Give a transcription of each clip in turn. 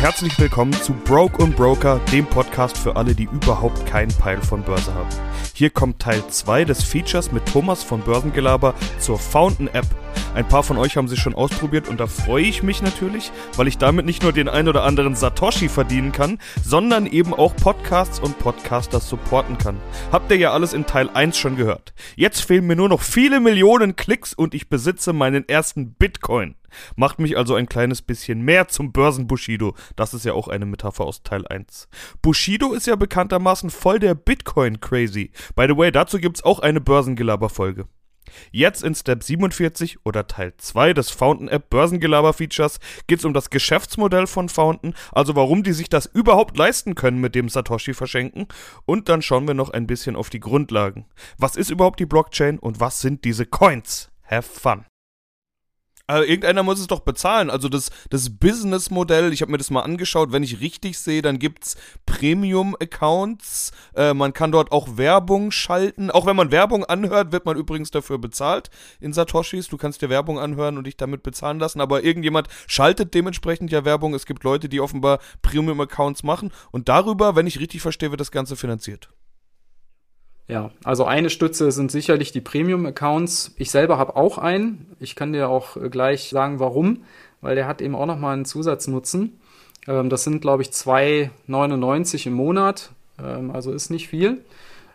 herzlich willkommen zu Broke und Broker, dem Podcast für alle, die überhaupt keinen Peil von Börse haben. Hier kommt Teil 2 des Features mit Thomas von Börsengelaber zur Fountain App. Ein paar von euch haben sie schon ausprobiert und da freue ich mich natürlich, weil ich damit nicht nur den ein oder anderen Satoshi verdienen kann, sondern eben auch Podcasts und Podcasters supporten kann. Habt ihr ja alles in Teil 1 schon gehört. Jetzt fehlen mir nur noch viele Millionen Klicks und ich besitze meinen ersten Bitcoin. Macht mich also ein kleines bisschen mehr zum Börsen-Bushido. Das ist ja auch eine Metapher aus Teil 1. Bushido ist ja bekanntermaßen voll der Bitcoin-Crazy. By the way, dazu gibt's auch eine Börsengelaber-Folge. Jetzt in Step 47 oder Teil 2 des Fountain App Börsengelaber Features geht es um das Geschäftsmodell von Fountain, also warum die sich das überhaupt leisten können mit dem Satoshi verschenken und dann schauen wir noch ein bisschen auf die Grundlagen. Was ist überhaupt die Blockchain und was sind diese Coins? Have fun! Also irgendeiner muss es doch bezahlen. Also das, das Business-Modell, ich habe mir das mal angeschaut, wenn ich richtig sehe, dann gibt es Premium-Accounts. Äh, man kann dort auch Werbung schalten. Auch wenn man Werbung anhört, wird man übrigens dafür bezahlt in Satoshis. Du kannst dir Werbung anhören und dich damit bezahlen lassen. Aber irgendjemand schaltet dementsprechend ja Werbung. Es gibt Leute, die offenbar Premium-Accounts machen. Und darüber, wenn ich richtig verstehe, wird das Ganze finanziert. Ja, also eine Stütze sind sicherlich die Premium-Accounts. Ich selber habe auch einen. Ich kann dir auch äh, gleich sagen, warum, weil der hat eben auch nochmal einen Zusatznutzen. Ähm, das sind, glaube ich, 2,99 im Monat, ähm, also ist nicht viel.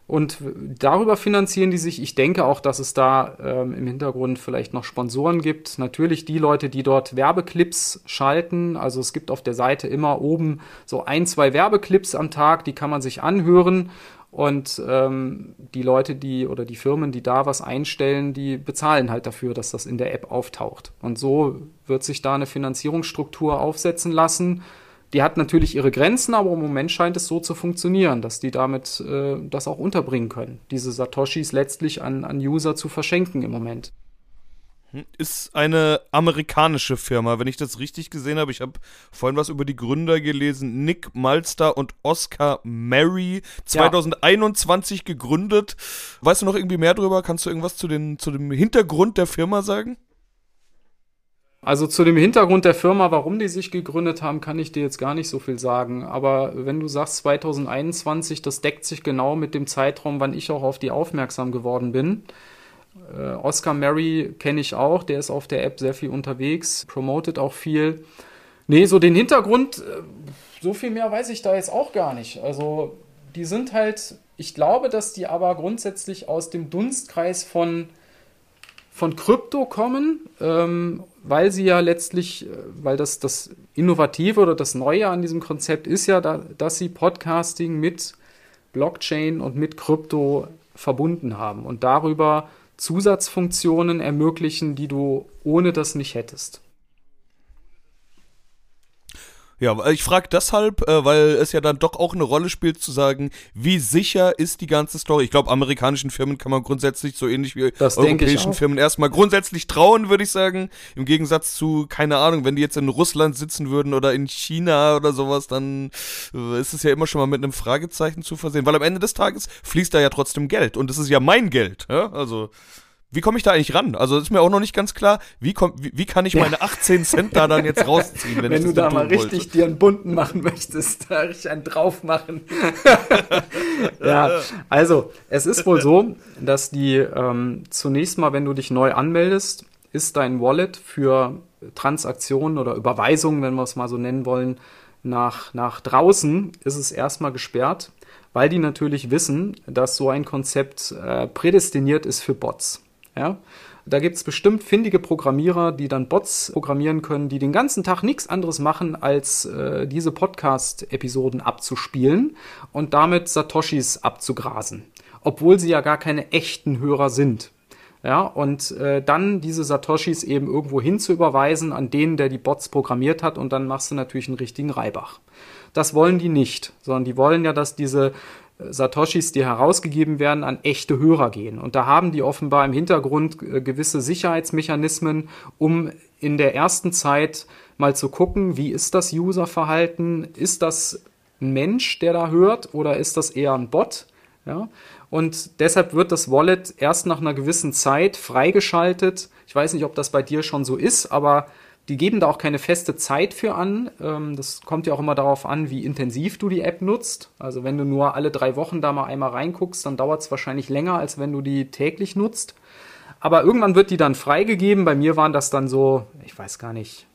Und darüber finanzieren die sich. Ich denke auch, dass es da ähm, im Hintergrund vielleicht noch Sponsoren gibt. Natürlich die Leute, die dort Werbeclips schalten. Also es gibt auf der Seite immer oben so ein, zwei Werbeclips am Tag, die kann man sich anhören. Und ähm, die Leute, die oder die Firmen, die da was einstellen, die bezahlen halt dafür, dass das in der App auftaucht. Und so wird sich da eine Finanzierungsstruktur aufsetzen lassen. Die hat natürlich ihre Grenzen, aber im Moment scheint es so zu funktionieren, dass die damit äh, das auch unterbringen können, diese Satoshis letztlich an, an User zu verschenken im Moment. Ist eine amerikanische Firma, wenn ich das richtig gesehen habe. Ich habe vorhin was über die Gründer gelesen. Nick Malster und Oscar Mary, 2021 ja. gegründet. Weißt du noch irgendwie mehr darüber? Kannst du irgendwas zu, den, zu dem Hintergrund der Firma sagen? Also zu dem Hintergrund der Firma, warum die sich gegründet haben, kann ich dir jetzt gar nicht so viel sagen. Aber wenn du sagst 2021, das deckt sich genau mit dem Zeitraum, wann ich auch auf die aufmerksam geworden bin. Äh, Oscar Mary kenne ich auch, der ist auf der App sehr viel unterwegs, promotet auch viel. Nee, so den Hintergrund, äh, so viel mehr weiß ich da jetzt auch gar nicht. Also, die sind halt, ich glaube, dass die aber grundsätzlich aus dem Dunstkreis von, von Krypto kommen, ähm, weil sie ja letztlich, äh, weil das, das Innovative oder das Neue an diesem Konzept ist ja, da, dass sie Podcasting mit Blockchain und mit Krypto verbunden haben und darüber Zusatzfunktionen ermöglichen, die du ohne das nicht hättest. Ja, ich frage deshalb, äh, weil es ja dann doch auch eine Rolle spielt zu sagen, wie sicher ist die ganze Story. Ich glaube, amerikanischen Firmen kann man grundsätzlich so ähnlich wie das europäischen Firmen erstmal grundsätzlich trauen, würde ich sagen. Im Gegensatz zu, keine Ahnung, wenn die jetzt in Russland sitzen würden oder in China oder sowas, dann äh, ist es ja immer schon mal mit einem Fragezeichen zu versehen. Weil am Ende des Tages fließt da ja trotzdem Geld und es ist ja mein Geld. Ja? Also wie komme ich da eigentlich ran? Also ist mir auch noch nicht ganz klar, wie, komm, wie, wie kann ich meine 18 Cent da dann jetzt rausziehen, wenn, wenn du da mal richtig wollte? dir einen bunten machen möchtest, da richtig einen drauf machen. ja, also es ist wohl so, dass die ähm, zunächst mal, wenn du dich neu anmeldest, ist dein Wallet für Transaktionen oder Überweisungen, wenn wir es mal so nennen wollen, nach, nach draußen ist es erstmal gesperrt, weil die natürlich wissen, dass so ein Konzept äh, prädestiniert ist für Bots. Ja? Da gibt es bestimmt findige Programmierer, die dann Bots programmieren können, die den ganzen Tag nichts anderes machen, als äh, diese Podcast-Episoden abzuspielen und damit Satoshis abzugrasen. Obwohl sie ja gar keine echten Hörer sind. Ja, und äh, dann diese Satoshis eben irgendwo hin zu überweisen an den, der die Bots programmiert hat, und dann machst du natürlich einen richtigen Reibach. Das wollen die nicht, sondern die wollen ja, dass diese Satoshis, die herausgegeben werden, an echte Hörer gehen. Und da haben die offenbar im Hintergrund äh, gewisse Sicherheitsmechanismen, um in der ersten Zeit mal zu gucken, wie ist das Userverhalten? Ist das ein Mensch, der da hört, oder ist das eher ein Bot? Ja? Und deshalb wird das Wallet erst nach einer gewissen Zeit freigeschaltet. Ich weiß nicht, ob das bei dir schon so ist, aber die geben da auch keine feste Zeit für an. Ähm, das kommt ja auch immer darauf an, wie intensiv du die App nutzt. Also wenn du nur alle drei Wochen da mal einmal reinguckst, dann dauert es wahrscheinlich länger, als wenn du die täglich nutzt. Aber irgendwann wird die dann freigegeben. Bei mir waren das dann so, ich weiß gar nicht,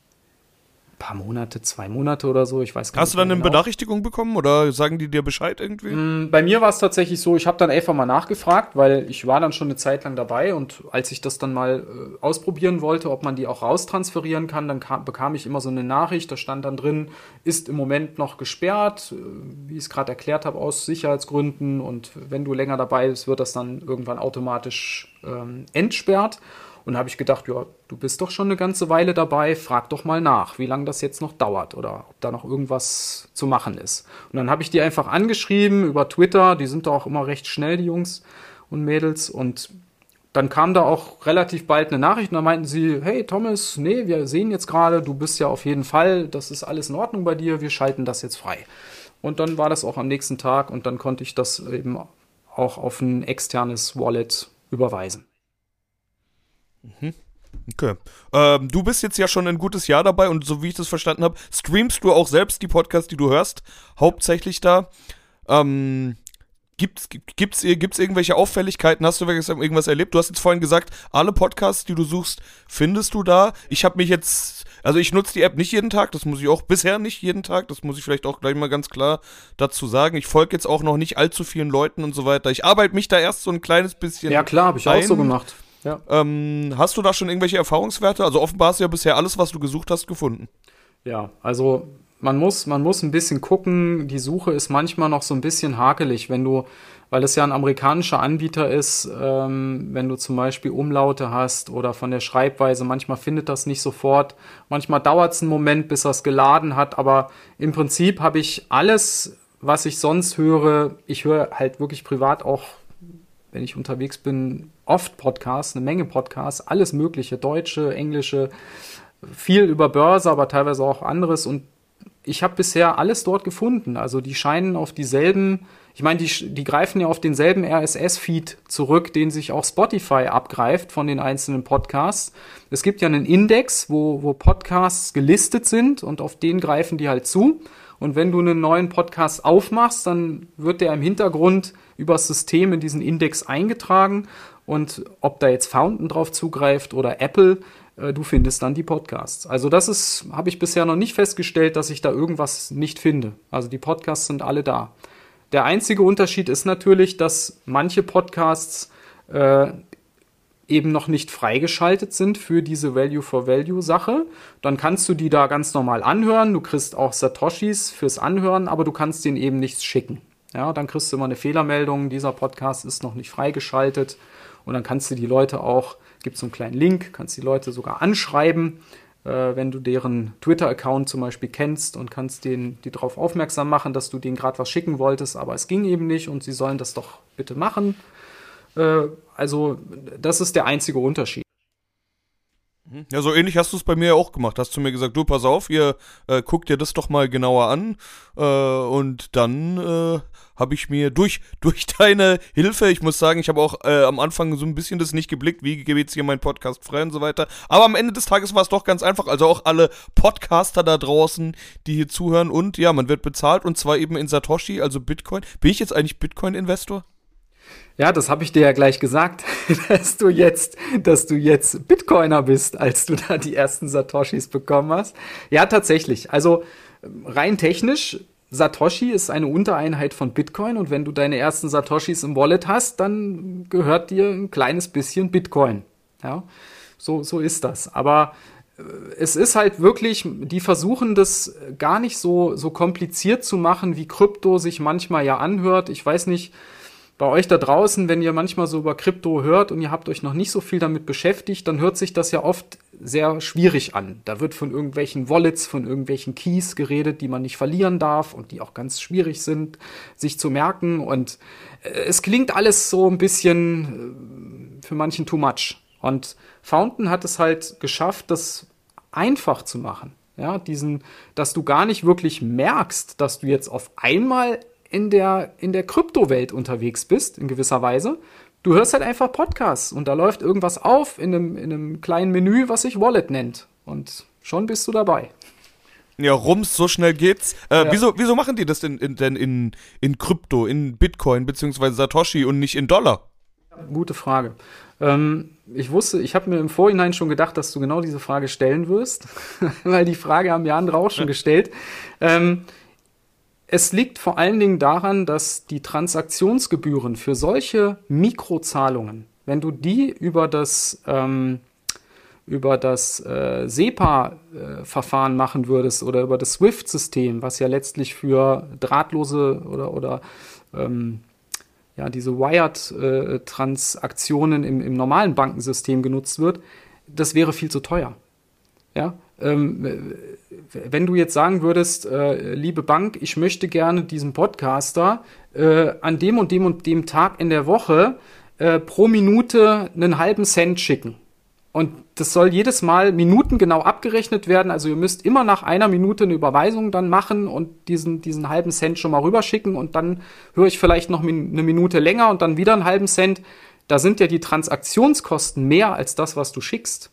paar Monate, zwei Monate oder so. Ich weiß gar Hast nicht. Hast du dann eine genau. Benachrichtigung bekommen oder sagen die dir Bescheid irgendwie? Mm, bei mir war es tatsächlich so, ich habe dann einfach mal nachgefragt, weil ich war dann schon eine Zeit lang dabei und als ich das dann mal äh, ausprobieren wollte, ob man die auch raustransferieren kann, dann kam, bekam ich immer so eine Nachricht, da stand dann drin, ist im Moment noch gesperrt, äh, wie ich es gerade erklärt habe, aus Sicherheitsgründen und wenn du länger dabei bist, wird das dann irgendwann automatisch ähm, entsperrt. Und habe ich gedacht, ja, du bist doch schon eine ganze Weile dabei, frag doch mal nach, wie lange das jetzt noch dauert oder ob da noch irgendwas zu machen ist. Und dann habe ich die einfach angeschrieben über Twitter, die sind da auch immer recht schnell, die Jungs und Mädels. Und dann kam da auch relativ bald eine Nachricht und da meinten sie, hey Thomas, nee, wir sehen jetzt gerade, du bist ja auf jeden Fall, das ist alles in Ordnung bei dir, wir schalten das jetzt frei. Und dann war das auch am nächsten Tag und dann konnte ich das eben auch auf ein externes Wallet überweisen. Mhm. Okay. Ähm, du bist jetzt ja schon ein gutes Jahr dabei und so wie ich das verstanden habe, streamst du auch selbst die Podcasts, die du hörst, hauptsächlich da. Ähm, Gibt's, gibt's, gibt's irgendwelche Auffälligkeiten? Hast du irgendwas erlebt? Du hast jetzt vorhin gesagt, alle Podcasts, die du suchst, findest du da. Ich habe mich jetzt, also ich nutze die App nicht jeden Tag, das muss ich auch bisher nicht jeden Tag, das muss ich vielleicht auch gleich mal ganz klar dazu sagen. Ich folge jetzt auch noch nicht allzu vielen Leuten und so weiter. Ich arbeite mich da erst so ein kleines bisschen. Ja, klar, habe ich ein. auch so gemacht. Ja. Ähm, hast du da schon irgendwelche Erfahrungswerte? Also offenbar hast du ja bisher alles, was du gesucht hast, gefunden. Ja, also man muss, man muss ein bisschen gucken. Die Suche ist manchmal noch so ein bisschen hakelig, wenn du, weil es ja ein amerikanischer Anbieter ist, ähm, wenn du zum Beispiel Umlaute hast oder von der Schreibweise, manchmal findet das nicht sofort. Manchmal dauert es einen Moment, bis es geladen hat, aber im Prinzip habe ich alles, was ich sonst höre, ich höre halt wirklich privat auch wenn ich unterwegs bin, oft Podcasts, eine Menge Podcasts, alles Mögliche, deutsche, englische, viel über Börse, aber teilweise auch anderes. Und ich habe bisher alles dort gefunden. Also die scheinen auf dieselben, ich meine, die, die greifen ja auf denselben RSS-Feed zurück, den sich auch Spotify abgreift von den einzelnen Podcasts. Es gibt ja einen Index, wo, wo Podcasts gelistet sind und auf den greifen die halt zu. Und wenn du einen neuen Podcast aufmachst, dann wird der im Hintergrund übers System in diesen Index eingetragen. Und ob da jetzt Fountain drauf zugreift oder Apple, äh, du findest dann die Podcasts. Also das ist, habe ich bisher noch nicht festgestellt, dass ich da irgendwas nicht finde. Also die Podcasts sind alle da. Der einzige Unterschied ist natürlich, dass manche Podcasts äh, eben noch nicht freigeschaltet sind für diese Value for Value Sache. Dann kannst du die da ganz normal anhören. Du kriegst auch Satoshis fürs Anhören, aber du kannst denen eben nichts schicken. Ja, dann kriegst du immer eine Fehlermeldung, dieser Podcast ist noch nicht freigeschaltet. Und dann kannst du die Leute auch, gibt so einen kleinen Link, kannst die Leute sogar anschreiben, äh, wenn du deren Twitter-Account zum Beispiel kennst und kannst den, die darauf aufmerksam machen, dass du denen gerade was schicken wolltest, aber es ging eben nicht und sie sollen das doch bitte machen. Äh, also, das ist der einzige Unterschied. Mhm. Ja, so ähnlich hast du es bei mir auch gemacht. Hast du mir gesagt, du, pass auf, ihr äh, guckt dir das doch mal genauer an. Äh, und dann äh, habe ich mir durch, durch deine Hilfe, ich muss sagen, ich habe auch äh, am Anfang so ein bisschen das nicht geblickt, wie geht jetzt hier mein Podcast frei und so weiter. Aber am Ende des Tages war es doch ganz einfach. Also auch alle Podcaster da draußen, die hier zuhören. Und ja, man wird bezahlt und zwar eben in Satoshi, also Bitcoin. Bin ich jetzt eigentlich Bitcoin-Investor? Ja, das habe ich dir ja gleich gesagt, dass du jetzt, dass du jetzt Bitcoiner bist, als du da die ersten Satoshis bekommen hast. Ja, tatsächlich. Also rein technisch, Satoshi ist eine Untereinheit von Bitcoin und wenn du deine ersten Satoshis im Wallet hast, dann gehört dir ein kleines bisschen Bitcoin. Ja, so, so ist das. Aber äh, es ist halt wirklich, die versuchen das gar nicht so, so kompliziert zu machen, wie Krypto sich manchmal ja anhört. Ich weiß nicht, bei euch da draußen, wenn ihr manchmal so über Krypto hört und ihr habt euch noch nicht so viel damit beschäftigt, dann hört sich das ja oft sehr schwierig an. Da wird von irgendwelchen Wallets, von irgendwelchen Keys geredet, die man nicht verlieren darf und die auch ganz schwierig sind, sich zu merken. Und äh, es klingt alles so ein bisschen äh, für manchen too much. Und Fountain hat es halt geschafft, das einfach zu machen. Ja, diesen, dass du gar nicht wirklich merkst, dass du jetzt auf einmal in der, in der Kryptowelt unterwegs bist, in gewisser Weise. Du hörst halt einfach Podcasts und da läuft irgendwas auf in einem, in einem kleinen Menü, was sich Wallet nennt. Und schon bist du dabei. Ja, rums, so schnell geht's. Äh, ja. wieso, wieso machen die das denn in, denn in, in Krypto, in Bitcoin beziehungsweise Satoshi und nicht in Dollar? Gute Frage. Ähm, ich wusste, ich habe mir im Vorhinein schon gedacht, dass du genau diese Frage stellen wirst, weil die Frage haben ja andere auch schon gestellt. Ähm, es liegt vor allen Dingen daran, dass die Transaktionsgebühren für solche Mikrozahlungen, wenn du die über das ähm, über das äh, SEPA-Verfahren machen würdest oder über das SWIFT-System, was ja letztlich für drahtlose oder, oder ähm, ja, diese Wired-Transaktionen im, im normalen Bankensystem genutzt wird, das wäre viel zu teuer. Ja, ähm, wenn du jetzt sagen würdest, äh, liebe Bank, ich möchte gerne diesem Podcaster äh, an dem und dem und dem Tag in der Woche äh, pro Minute einen halben Cent schicken. Und das soll jedes Mal minutengenau abgerechnet werden. Also ihr müsst immer nach einer Minute eine Überweisung dann machen und diesen, diesen halben Cent schon mal rüberschicken und dann höre ich vielleicht noch eine Minute länger und dann wieder einen halben Cent. Da sind ja die Transaktionskosten mehr als das, was du schickst.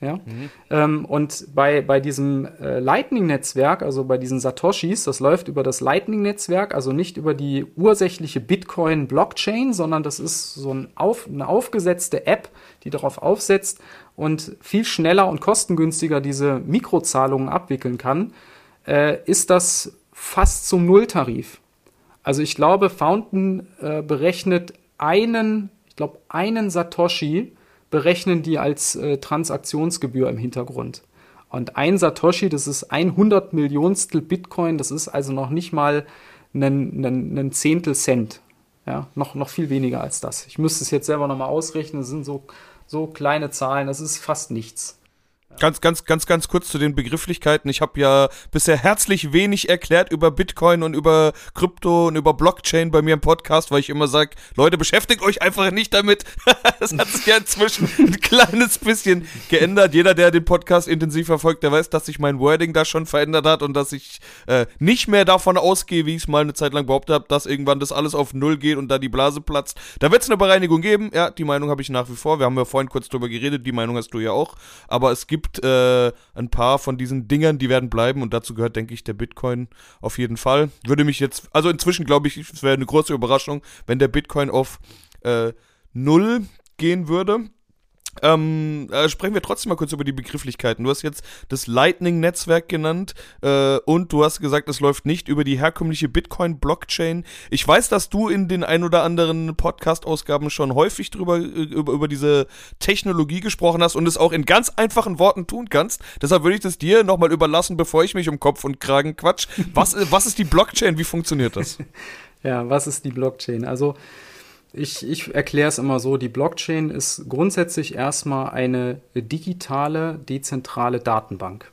Ja? Mhm. Ähm, und bei, bei diesem äh, Lightning-Netzwerk, also bei diesen Satoshis, das läuft über das Lightning-Netzwerk, also nicht über die ursächliche Bitcoin-Blockchain, sondern das ist so ein auf, eine aufgesetzte App, die darauf aufsetzt und viel schneller und kostengünstiger diese Mikrozahlungen abwickeln kann, äh, ist das fast zum Nulltarif. Also ich glaube, Fountain äh, berechnet einen, ich glaube, einen Satoshi berechnen die als äh, Transaktionsgebühr im Hintergrund. Und ein Satoshi, das ist ein hundert Millionstel Bitcoin, das ist also noch nicht mal ein, Zehntel Cent. Ja, noch, noch viel weniger als das. Ich müsste es jetzt selber nochmal ausrechnen, das sind so, so kleine Zahlen, das ist fast nichts. Ganz, ganz, ganz, ganz kurz zu den Begrifflichkeiten. Ich habe ja bisher herzlich wenig erklärt über Bitcoin und über Krypto und über Blockchain bei mir im Podcast, weil ich immer sage, Leute, beschäftigt euch einfach nicht damit. das hat sich ja inzwischen ein kleines bisschen geändert. Jeder, der den Podcast intensiv verfolgt, der weiß, dass sich mein Wording da schon verändert hat und dass ich äh, nicht mehr davon ausgehe, wie ich es mal eine Zeit lang behauptet habe, dass irgendwann das alles auf Null geht und da die Blase platzt. Da wird es eine Bereinigung geben. Ja, die Meinung habe ich nach wie vor. Wir haben ja vorhin kurz drüber geredet, die Meinung hast du ja auch. Aber es gibt gibt äh, ein paar von diesen Dingern, die werden bleiben und dazu gehört, denke ich, der Bitcoin auf jeden Fall. Würde mich jetzt, also inzwischen glaube ich, es wäre eine große Überraschung, wenn der Bitcoin auf äh, null gehen würde. Ähm, äh, sprechen wir trotzdem mal kurz über die Begrifflichkeiten. Du hast jetzt das Lightning-Netzwerk genannt äh, und du hast gesagt, es läuft nicht über die herkömmliche Bitcoin-Blockchain. Ich weiß, dass du in den ein oder anderen Podcast-Ausgaben schon häufig drüber, äh, über, über diese Technologie gesprochen hast und es auch in ganz einfachen Worten tun kannst. Deshalb würde ich das dir nochmal überlassen, bevor ich mich um Kopf und Kragen quatsch. Was, äh, was ist die Blockchain? Wie funktioniert das? Ja, was ist die Blockchain? Also ich, ich erkläre es immer so, die Blockchain ist grundsätzlich erstmal eine digitale, dezentrale Datenbank.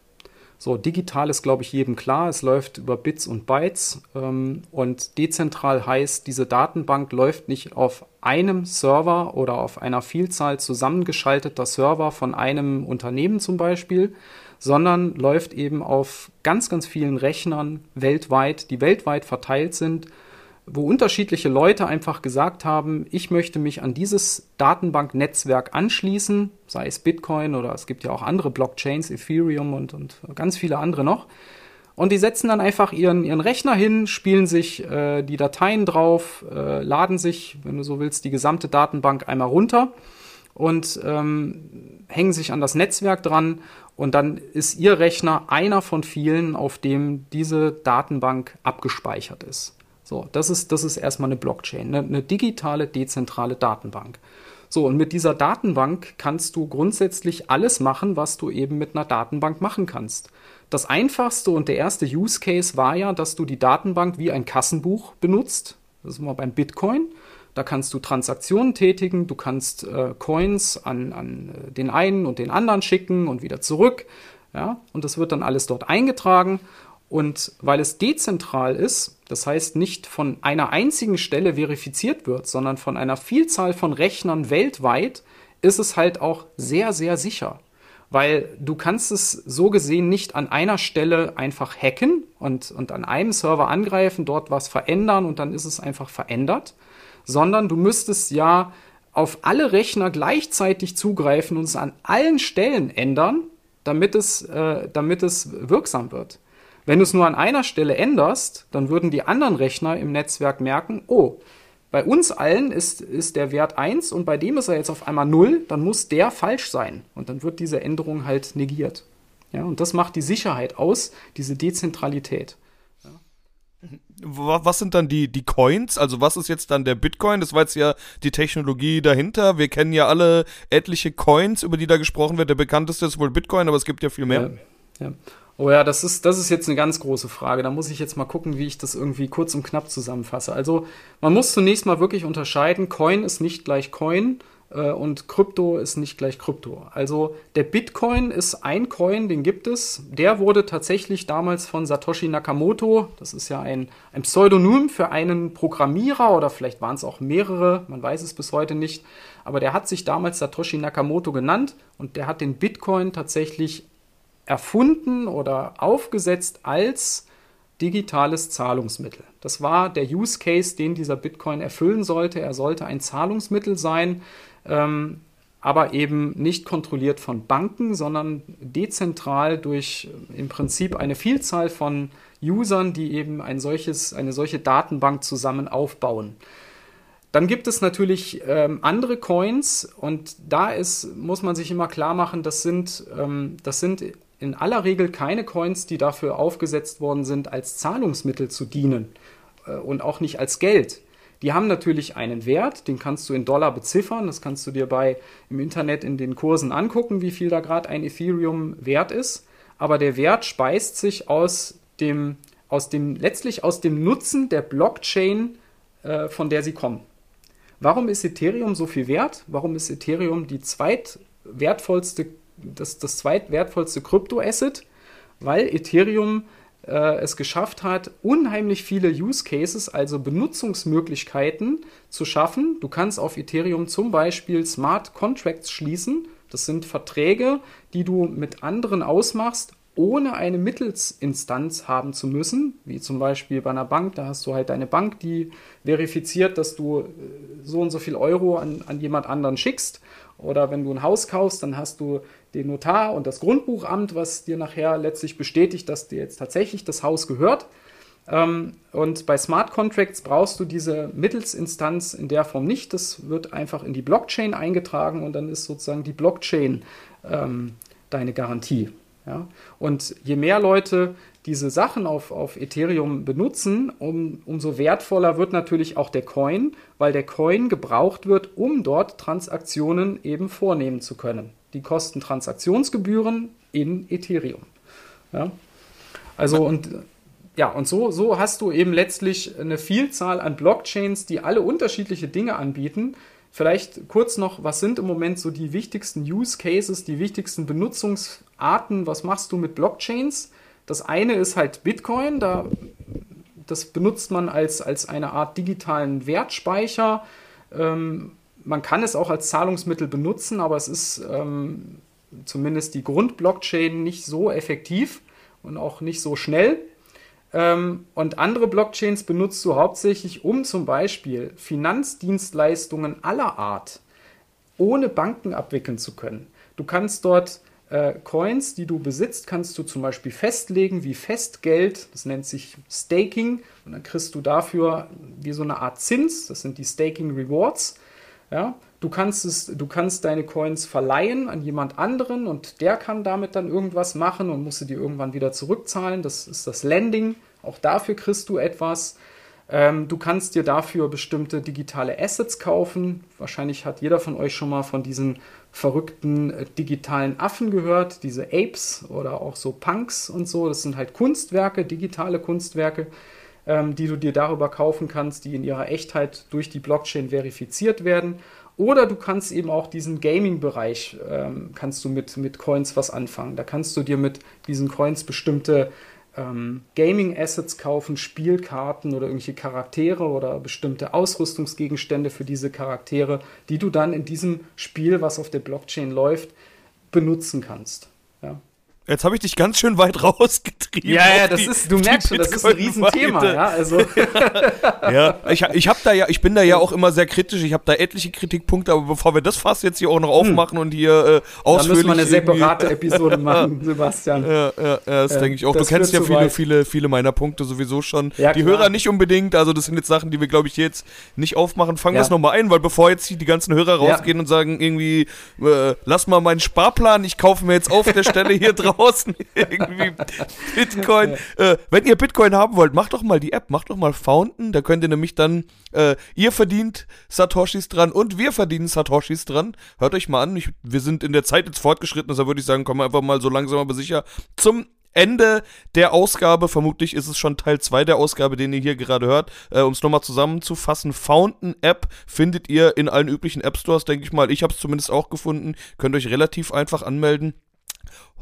So, digital ist, glaube ich, jedem klar. Es läuft über Bits und Bytes. Ähm, und dezentral heißt, diese Datenbank läuft nicht auf einem Server oder auf einer Vielzahl zusammengeschalteter Server von einem Unternehmen zum Beispiel, sondern läuft eben auf ganz, ganz vielen Rechnern weltweit, die weltweit verteilt sind wo unterschiedliche Leute einfach gesagt haben, ich möchte mich an dieses Datenbanknetzwerk anschließen, sei es Bitcoin oder es gibt ja auch andere Blockchains, Ethereum und, und ganz viele andere noch. Und die setzen dann einfach ihren, ihren Rechner hin, spielen sich äh, die Dateien drauf, äh, laden sich, wenn du so willst, die gesamte Datenbank einmal runter und ähm, hängen sich an das Netzwerk dran. Und dann ist ihr Rechner einer von vielen, auf dem diese Datenbank abgespeichert ist. So, das ist, das ist erstmal eine Blockchain, eine, eine digitale, dezentrale Datenbank. So, und mit dieser Datenbank kannst du grundsätzlich alles machen, was du eben mit einer Datenbank machen kannst. Das einfachste und der erste Use Case war ja, dass du die Datenbank wie ein Kassenbuch benutzt. Das ist mal beim Bitcoin. Da kannst du Transaktionen tätigen, du kannst äh, Coins an, an äh, den einen und den anderen schicken und wieder zurück. Ja, und das wird dann alles dort eingetragen. Und weil es dezentral ist, das heißt nicht von einer einzigen Stelle verifiziert wird, sondern von einer Vielzahl von Rechnern weltweit, ist es halt auch sehr, sehr sicher. Weil du kannst es so gesehen nicht an einer Stelle einfach hacken und, und an einem Server angreifen, dort was verändern und dann ist es einfach verändert, sondern du müsstest ja auf alle Rechner gleichzeitig zugreifen und es an allen Stellen ändern damit es, äh, damit es wirksam wird. Wenn du es nur an einer Stelle änderst, dann würden die anderen Rechner im Netzwerk merken, oh, bei uns allen ist, ist der Wert 1 und bei dem ist er jetzt auf einmal 0, dann muss der falsch sein. Und dann wird diese Änderung halt negiert. Ja, und das macht die Sicherheit aus, diese Dezentralität. Was sind dann die, die Coins? Also was ist jetzt dann der Bitcoin? Das war jetzt ja die Technologie dahinter. Wir kennen ja alle etliche Coins, über die da gesprochen wird. Der bekannteste ist wohl Bitcoin, aber es gibt ja viel mehr. Ja, ja. Oh ja, das ist, das ist jetzt eine ganz große Frage. Da muss ich jetzt mal gucken, wie ich das irgendwie kurz und knapp zusammenfasse. Also man muss zunächst mal wirklich unterscheiden, Coin ist nicht gleich Coin äh, und Krypto ist nicht gleich Krypto. Also der Bitcoin ist ein Coin, den gibt es. Der wurde tatsächlich damals von Satoshi Nakamoto, das ist ja ein, ein Pseudonym für einen Programmierer oder vielleicht waren es auch mehrere, man weiß es bis heute nicht, aber der hat sich damals Satoshi Nakamoto genannt und der hat den Bitcoin tatsächlich erfunden oder aufgesetzt als digitales Zahlungsmittel. Das war der Use Case, den dieser Bitcoin erfüllen sollte. Er sollte ein Zahlungsmittel sein, ähm, aber eben nicht kontrolliert von Banken, sondern dezentral durch äh, im Prinzip eine Vielzahl von Usern, die eben ein solches, eine solche Datenbank zusammen aufbauen. Dann gibt es natürlich ähm, andere Coins und da ist, muss man sich immer klar machen, das sind, ähm, das sind in aller Regel keine Coins, die dafür aufgesetzt worden sind, als Zahlungsmittel zu dienen äh, und auch nicht als Geld. Die haben natürlich einen Wert, den kannst du in Dollar beziffern. Das kannst du dir bei im Internet in den Kursen angucken, wie viel da gerade ein Ethereum wert ist. Aber der Wert speist sich aus dem, aus dem letztlich aus dem Nutzen der Blockchain, äh, von der sie kommen. Warum ist Ethereum so viel wert? Warum ist Ethereum die zweitwertvollste, das, das zweitwertvollste Kryptoasset? Weil Ethereum äh, es geschafft hat, unheimlich viele Use Cases, also Benutzungsmöglichkeiten zu schaffen. Du kannst auf Ethereum zum Beispiel Smart Contracts schließen. Das sind Verträge, die du mit anderen ausmachst, ohne eine Mittelsinstanz haben zu müssen, wie zum Beispiel bei einer Bank. Da hast du halt eine Bank, die verifiziert, dass du äh, so und so viel Euro an, an jemand anderen schickst. Oder wenn du ein Haus kaufst, dann hast du den Notar und das Grundbuchamt, was dir nachher letztlich bestätigt, dass dir jetzt tatsächlich das Haus gehört. Ähm, und bei Smart Contracts brauchst du diese Mittelsinstanz in der Form nicht. Das wird einfach in die Blockchain eingetragen und dann ist sozusagen die Blockchain ähm, deine Garantie. Ja? Und je mehr Leute diese Sachen auf, auf Ethereum benutzen, um, umso wertvoller wird natürlich auch der Coin, weil der Coin gebraucht wird, um dort Transaktionen eben vornehmen zu können die kosten Transaktionsgebühren in Ethereum. Ja? Also und ja, und so, so hast du eben letztlich eine Vielzahl an Blockchains, die alle unterschiedliche Dinge anbieten. Vielleicht kurz noch, was sind im Moment so die wichtigsten Use Cases, die wichtigsten Benutzungsarten? Was machst du mit Blockchains? Das eine ist halt Bitcoin, da, das benutzt man als, als eine Art digitalen Wertspeicher. Ähm, man kann es auch als Zahlungsmittel benutzen, aber es ist ähm, zumindest die Grundblockchain nicht so effektiv und auch nicht so schnell. Ähm, und andere Blockchains benutzt du hauptsächlich, um zum Beispiel Finanzdienstleistungen aller Art ohne Banken abwickeln zu können. Du kannst dort äh, Coins, die du besitzt, kannst du zum Beispiel festlegen wie Festgeld. Das nennt sich Staking. Und dann kriegst du dafür wie so eine Art Zins. Das sind die Staking Rewards. Ja, du kannst es, du kannst deine Coins verleihen an jemand anderen und der kann damit dann irgendwas machen und musst sie dir irgendwann wieder zurückzahlen. Das ist das Lending. Auch dafür kriegst du etwas. Ähm, du kannst dir dafür bestimmte digitale Assets kaufen. Wahrscheinlich hat jeder von euch schon mal von diesen verrückten äh, digitalen Affen gehört, diese Apes oder auch so Punks und so. Das sind halt Kunstwerke, digitale Kunstwerke ähm, die du dir darüber kaufen kannst, die in ihrer Echtheit durch die Blockchain verifiziert werden. Oder du kannst eben auch diesen Gaming-Bereich, ähm, kannst du mit, mit Coins was anfangen. Da kannst du dir mit diesen Coins bestimmte ähm, Gaming-Assets kaufen, Spielkarten oder irgendwelche Charaktere oder bestimmte Ausrüstungsgegenstände für diese Charaktere, die du dann in diesem Spiel, was auf der Blockchain läuft, benutzen kannst. Jetzt habe ich dich ganz schön weit rausgetrieben. Ja, ja, das die, ist, du merkst schon, das ist ein Riesenthema, ja. Also. ja, ich, ich habe da ja, ich bin da ja auch immer sehr kritisch. Ich habe da etliche Kritikpunkte, aber bevor wir das Fass jetzt hier auch noch hm. aufmachen und hier äh, ausführlich. Da müssen wir eine separate Episode machen, Sebastian. Ja, ja, ja das ja, denke ich auch. Du kennst ja viele, viele, viele meiner Punkte sowieso schon. Ja, die klar. Hörer nicht unbedingt. Also das sind jetzt Sachen, die wir, glaube ich, jetzt nicht aufmachen. Fangen wir es nochmal ein, weil bevor jetzt hier die ganzen Hörer rausgehen und sagen irgendwie, äh, lass mal meinen Sparplan, ich kaufe mir jetzt auf der Stelle hier draußen irgendwie Bitcoin. Äh, wenn ihr Bitcoin haben wollt, macht doch mal die App, macht doch mal Fountain. Da könnt ihr nämlich dann, äh, ihr verdient Satoshis dran und wir verdienen Satoshis dran. Hört euch mal an. Ich, wir sind in der Zeit jetzt fortgeschritten, deshalb würde ich sagen, kommen wir einfach mal so langsam aber sicher zum Ende der Ausgabe. Vermutlich ist es schon Teil 2 der Ausgabe, den ihr hier gerade hört. Äh, um es nochmal zusammenzufassen, Fountain App findet ihr in allen üblichen App Stores, denke ich mal. Ich habe es zumindest auch gefunden. Könnt euch relativ einfach anmelden.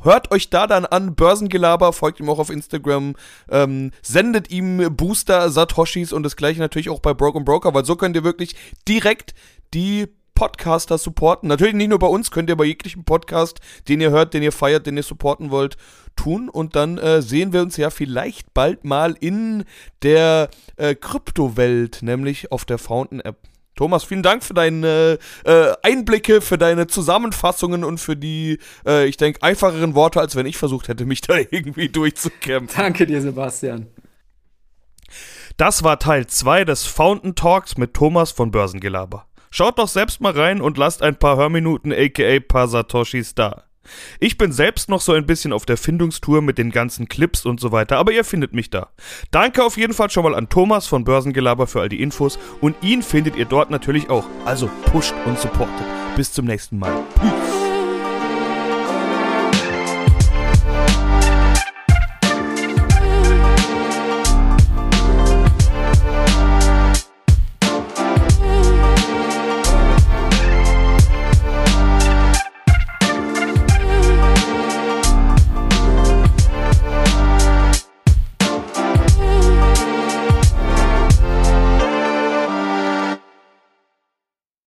Hört euch da dann an, Börsengelaber, folgt ihm auch auf Instagram, ähm, sendet ihm Booster, Satoshis und das gleiche natürlich auch bei Broken Broker, weil so könnt ihr wirklich direkt die Podcaster supporten. Natürlich nicht nur bei uns, könnt ihr bei jeglichem Podcast, den ihr hört, den ihr feiert, den ihr supporten wollt, tun. Und dann äh, sehen wir uns ja vielleicht bald mal in der äh, Kryptowelt, nämlich auf der Fountain-App. Thomas, vielen Dank für deine äh, Einblicke, für deine Zusammenfassungen und für die, äh, ich denke, einfacheren Worte, als wenn ich versucht hätte, mich da irgendwie durchzukämpfen. Danke dir, Sebastian. Das war Teil 2 des Fountain Talks mit Thomas von Börsengelaber. Schaut doch selbst mal rein und lasst ein paar Hörminuten aka paar Satoshis da. Ich bin selbst noch so ein bisschen auf der Findungstour mit den ganzen Clips und so weiter, aber ihr findet mich da. Danke auf jeden Fall schon mal an Thomas von Börsengelaber für all die Infos und ihn findet ihr dort natürlich auch. Also pusht und supportet. Bis zum nächsten Mal. Peace.